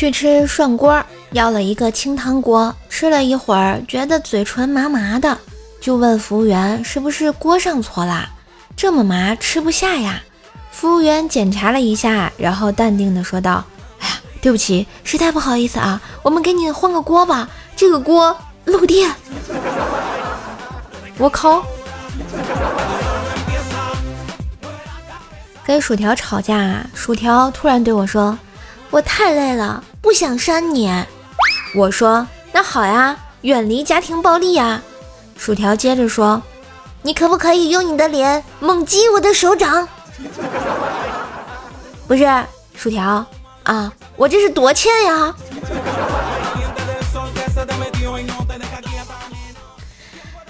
去吃涮锅，要了一个清汤锅，吃了一会儿，觉得嘴唇麻麻的，就问服务员是不是锅上错啦？这么麻吃不下呀？服务员检查了一下，然后淡定的说道：“哎呀，对不起，实在不好意思啊，我们给你换个锅吧，这个锅漏电。”我靠！跟薯条吵架，薯条突然对我说：“我太累了，不想扇你。”我说：“那好呀，远离家庭暴力呀。”薯条接着说：“你可不可以用你的脸猛击我的手掌？”不是薯条啊，我这是多欠呀！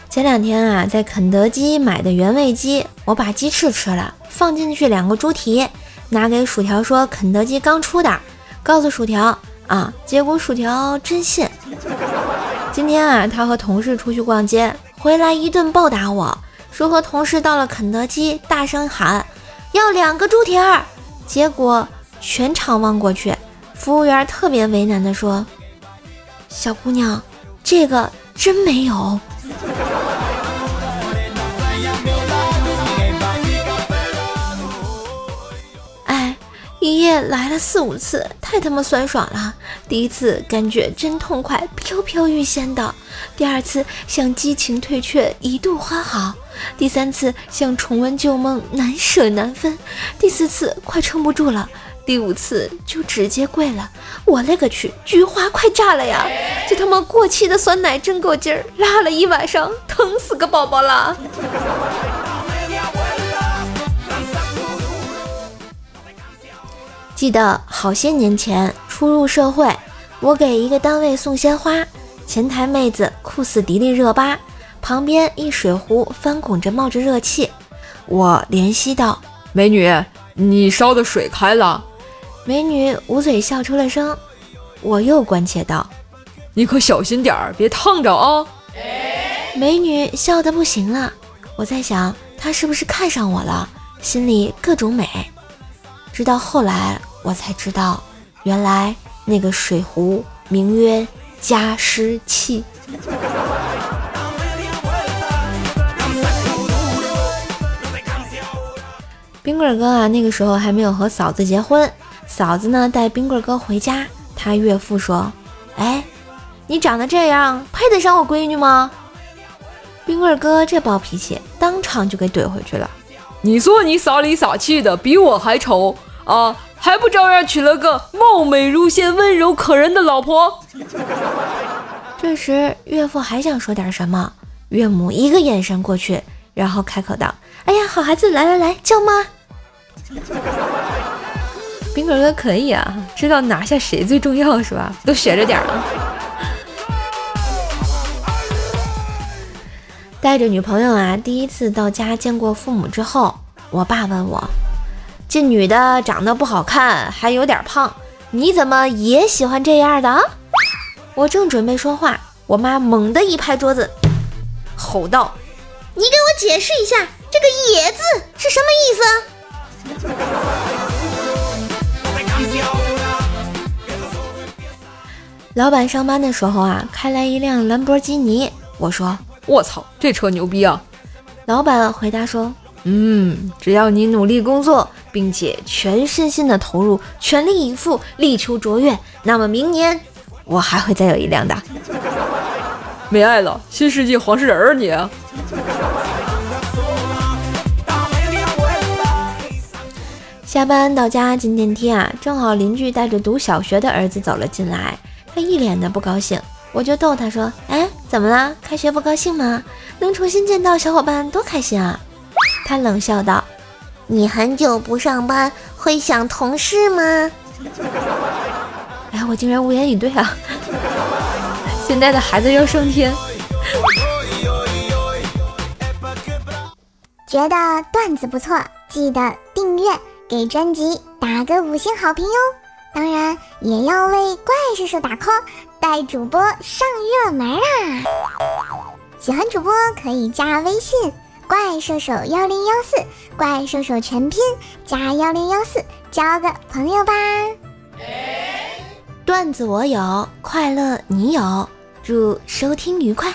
前两天啊，在肯德基买的原味鸡，我把鸡翅吃了，放进去两个猪蹄，拿给薯条说肯德基刚出的，告诉薯条啊，结果薯条真信。今天啊，他和同事出去逛街，回来一顿暴打我，说和同事到了肯德基，大声喊要两个猪蹄儿，结果全场望过去，服务员特别为难的说：“小姑娘，这个真没有。”一夜来了四五次，太他妈酸爽了！第一次感觉真痛快，飘飘欲仙的；第二次像激情退却，一度花好；第三次像重温旧梦，难舍难分；第四次快撑不住了；第五次就直接跪了。我勒个去，菊花快炸了呀！这他妈过期的酸奶真够劲儿，拉了一晚上，疼死个宝宝了。记得好些年前初入社会，我给一个单位送鲜花，前台妹子酷似迪丽热巴，旁边一水壶翻滚着冒着热气。我怜惜道：“美女，你烧的水开了。”美女捂嘴笑出了声。我又关切道：“你可小心点儿，别烫着啊！”美女笑得不行了。我在想，她是不是看上我了？心里各种美。直到后来。我才知道，原来那个水壶名曰加湿器。冰棍哥啊，那个时候还没有和嫂子结婚，嫂子呢带冰棍哥回家，他岳父说：“哎，你长得这样，配得上我闺女吗？”冰棍哥这暴脾气，当场就给怼回去了：“你说你傻里傻气的，比我还丑啊！”还不照样娶了个貌美如仙、温柔可人的老婆？这时岳父还想说点什么，岳母一个眼神过去，然后开口道：“哎呀，好孩子，来来来，叫妈。”冰棍哥可以啊，知道拿下谁最重要是吧？都学着点啊。带着女朋友啊，第一次到家见过父母之后，我爸问我。这女的长得不好看，还有点胖，你怎么也喜欢这样的？我正准备说话，我妈猛地一拍桌子，吼道：“你给我解释一下，这个‘野’字是什么意思？”老板上班的时候啊，开来一辆兰博基尼，我说：“我操，这车牛逼啊！”老板回答说。嗯，只要你努力工作，并且全身心的投入，全力以赴，力求卓越，那么明年我还会再有一辆的。没爱了，新世纪黄世仁儿你。下班到家进电梯啊，正好邻居带着读小学的儿子走了进来，他一脸的不高兴，我就逗他说：“哎，怎么啦？开学不高兴吗？能重新见到小伙伴多开心啊！”他冷笑道：“你很久不上班，会想同事吗？”哎，我竟然无言以对啊！现在的孩子要上天。觉得段子不错，记得订阅，给专辑打个五星好评哟！当然也要为怪叔叔打 call，带主播上热门啊！喜欢主播可以加微信。怪兽手幺零幺四，怪兽手全拼加幺零幺四，交个朋友吧。段子我有，快乐你有，祝收听愉快。